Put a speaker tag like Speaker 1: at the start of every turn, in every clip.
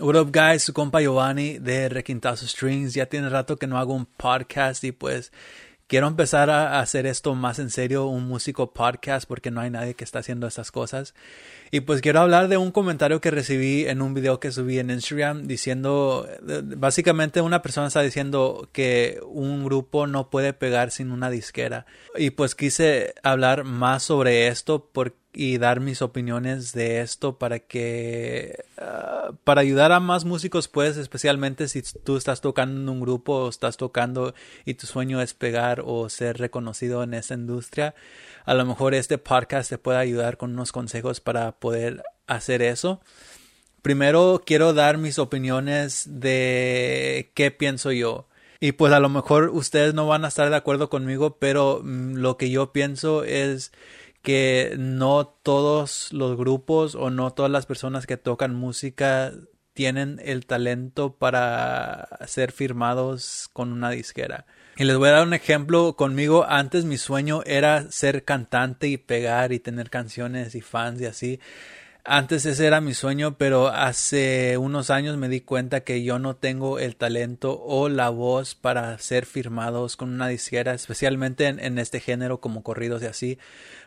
Speaker 1: What up guys, su compa Giovanni de Requintazo Strings. Ya tiene rato que no hago un podcast y pues quiero empezar a hacer esto más en serio, un músico podcast, porque no hay nadie que está haciendo estas cosas. Y pues quiero hablar de un comentario que recibí en un video que subí en Instagram diciendo, básicamente una persona está diciendo que un grupo no puede pegar sin una disquera. Y pues quise hablar más sobre esto porque y dar mis opiniones de esto para que ah, para ayudar a más músicos pues especialmente si tú estás tocando en un grupo o estás tocando y tu sueño es pegar o ser reconocido en esa industria a lo mejor este podcast te puede ayudar con unos consejos para poder hacer eso. Primero quiero dar mis opiniones de qué pienso yo. Y pues a lo mejor ustedes no van a estar de acuerdo conmigo pero mm, lo que yo pienso es que no todos los grupos o no todas las personas que tocan música tienen el talento para ser firmados con una disquera. Y les voy a dar un ejemplo conmigo. Antes mi sueño era ser cantante y pegar y tener canciones y fans y así. Antes ese era mi sueño, pero hace unos años me di cuenta que yo no tengo el talento o la voz para ser firmados con una disquera, especialmente en, este género como corridos y así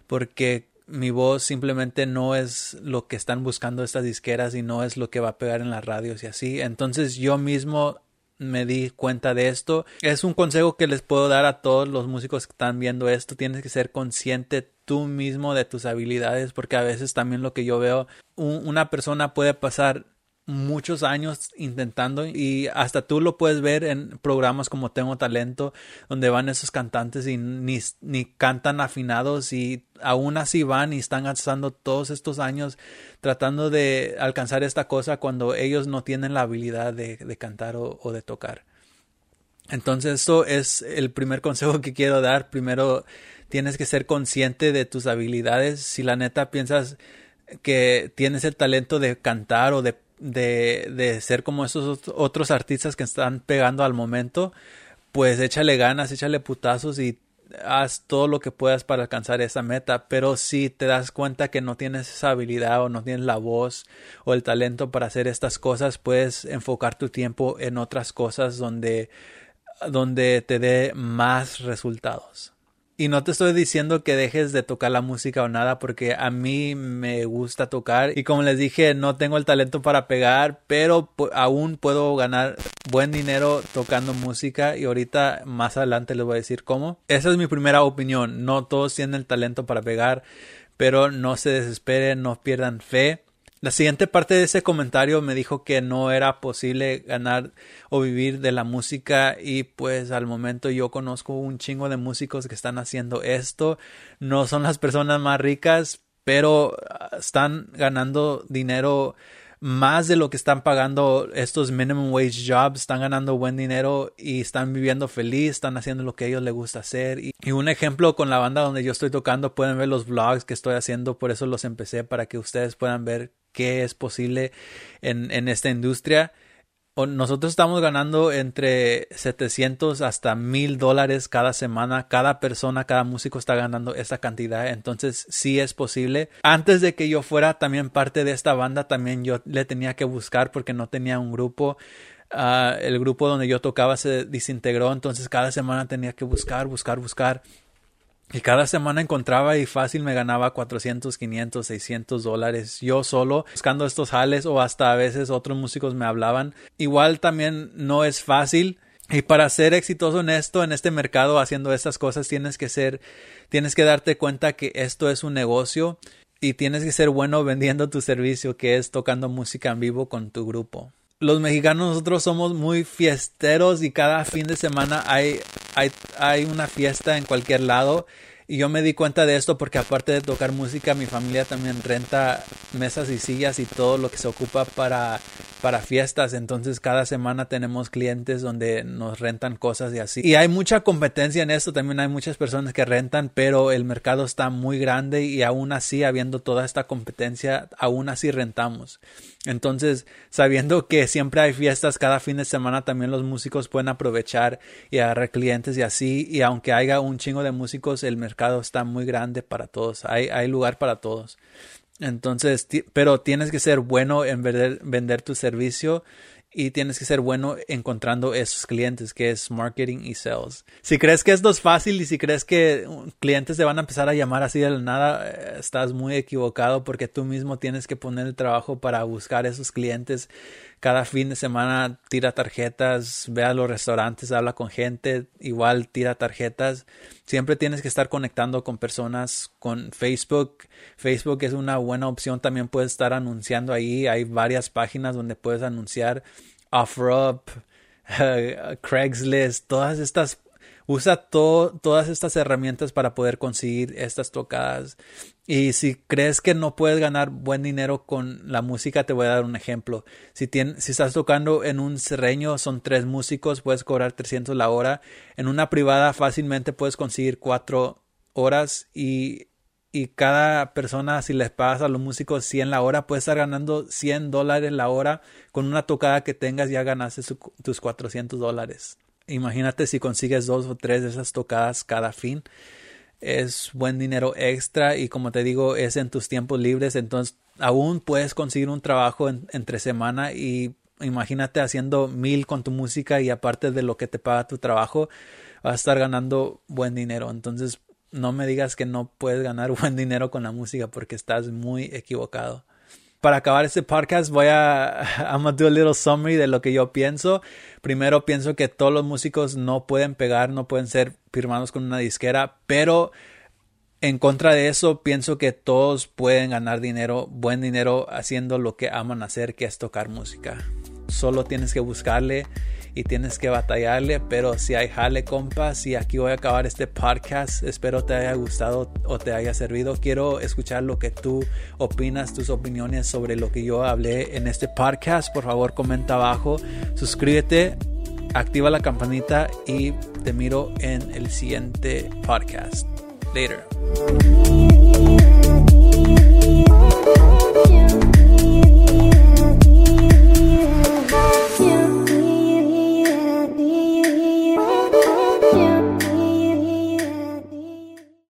Speaker 1: porque mi voz simplemente no es lo que están buscando estas disqueras y no es lo que va a pegar en las radios y así. Entonces yo mismo me di cuenta de esto. Es un consejo que les puedo dar a todos los músicos que están viendo esto. Tienes que ser consciente tú mismo de tus habilidades porque a veces también lo que yo veo, una persona puede pasar muchos años intentando y hasta tú lo puedes ver en programas como Tengo Talento donde van esos cantantes y ni, ni cantan afinados y aún así van y están gastando todos estos años tratando de alcanzar esta cosa cuando ellos no tienen la habilidad de, de cantar o, o de tocar. Entonces, esto es el primer consejo que quiero dar. Primero, tienes que ser consciente de tus habilidades. Si la neta piensas que tienes el talento de cantar o de de, de ser como esos otros artistas que están pegando al momento, pues échale ganas, échale putazos y haz todo lo que puedas para alcanzar esa meta, pero si te das cuenta que no tienes esa habilidad o no tienes la voz o el talento para hacer estas cosas, puedes enfocar tu tiempo en otras cosas donde, donde te dé más resultados. Y no te estoy diciendo que dejes de tocar la música o nada, porque a mí me gusta tocar. Y como les dije, no tengo el talento para pegar, pero aún puedo ganar buen dinero tocando música. Y ahorita más adelante les voy a decir cómo. Esa es mi primera opinión. No todos tienen el talento para pegar, pero no se desesperen, no pierdan fe. La siguiente parte de ese comentario me dijo que no era posible ganar o vivir de la música y pues al momento yo conozco un chingo de músicos que están haciendo esto. No son las personas más ricas, pero ah, están ganando dinero más de lo que están pagando estos minimum wage jobs, están ganando buen dinero y están viviendo feliz, están haciendo lo que a ellos les gusta hacer. Y, y, un ejemplo con la banda donde yo estoy tocando, pueden ver los vlogs que estoy haciendo, por eso los empecé para que ustedes puedan ver qué es posible en, en esta industria. Nosotros estamos ganando entre 700 hasta 1000 dólares cada semana. Cada persona, cada músico está ganando esa cantidad. Entonces sí es posible. Antes de que yo fuera también parte de esta banda, también yo le tenía que buscar porque no tenía un grupo. Uh, el grupo donde yo tocaba se desintegró. Entonces cada semana tenía que buscar, buscar, buscar. Y cada semana encontraba y fácil me ganaba 400, 500, 600 dólares yo solo buscando estos jales o hasta a veces otros músicos me hablaban. Igual también no es fácil. Y para ser exitoso en esto, en este mercado, haciendo estas cosas, tienes que ser, tienes que darte cuenta que esto es un negocio y tienes que ser bueno vendiendo tu servicio, que es tocando música en vivo con tu grupo los mexicanos nosotros somos muy fiesteros y cada fin de semana hay, hay, hay una fiesta en cualquier lado. Y yo me di cuenta de esto porque aparte de tocar música, mi familia también renta mesas y sillas y todo lo que se ocupa para, para fiestas. Entonces cada semana tenemos clientes donde nos rentan cosas y así. Y hay mucha competencia en esto. También hay muchas personas que rentan, pero el mercado está muy grande y aún así, habiendo toda esta competencia, aún así rentamos. Entonces, sabiendo que siempre hay fiestas cada fin de semana, también los músicos pueden aprovechar y agarrar clientes y así. Y aunque haya un chingo de músicos, el mercado está muy grande para todos. Hay, hay lugar para todos. Entonces, pero tienes que ser bueno en vender, vender tu servicio y tienes que ser bueno encontrando esos clientes, que es marketing y sales. Si crees que esto es fácil y si crees que clientes te van a empezar a llamar así de la nada, eh, estás muy equivocado porque tú mismo tienes que poner el trabajo para buscar esos clientes. Cada fin de semana tira tarjetas, ve a los restaurantes, habla con gente, igual tira tarjetas. Siempre tienes que estar conectando con personas con Facebook. Facebook es una buena opción, también puedes estar anunciando ahí. Hay varias páginas donde puedes anunciar OfferUp, Craigslist, todas estas usa todas estas herramientas para poder conseguir estas tocadas. Y si crees que no puedes ganar buen dinero con la música, te voy a dar un ejemplo. Si, si estás tocando en un serreño, son tres músicos, puedes cobrar 300 la hora. En una privada fácilmente puedes conseguir cuatro horas y, y cada persona, si les pagas a los músicos 100 la hora, puedes estar ganando 100 dólares la hora. Con una tocada que tengas ya ganaste tus 400 dólares. Imagínate si consigues dos o tres de esas tocadas cada fin. Es buen dinero extra y como te digo, es en tus tiempos libres. Entonces, aún puedes conseguir un trabajo entre semana y imagínate haciendo mil con tu música y aparte de lo que te paga tu trabajo, vas a estar ganando buen dinero. Entonces, no me digas que no puedes ganar buen dinero con la música porque estás muy equivocado para acabar este podcast voy a I'm a do little summary de lo que yo pienso. Primero pienso que todos los músicos no pueden pegar, no pueden ser firmados con una disquera, pero en contra de eso pienso que todos pueden ganar dinero, buen dinero haciendo lo que aman hacer, que es tocar música. Solo tienes que buscarle y tienes que batallarle, pero si hay jale, compas, y aquí voy a acabar este podcast. Espero te haya gustado o te haya servido. Quiero escuchar lo que tú opinas, tus opiniones sobre lo que yo hablé en este podcast. Por favor, comenta abajo, suscríbete, activa la campanita y te miro en el siguiente podcast. Later.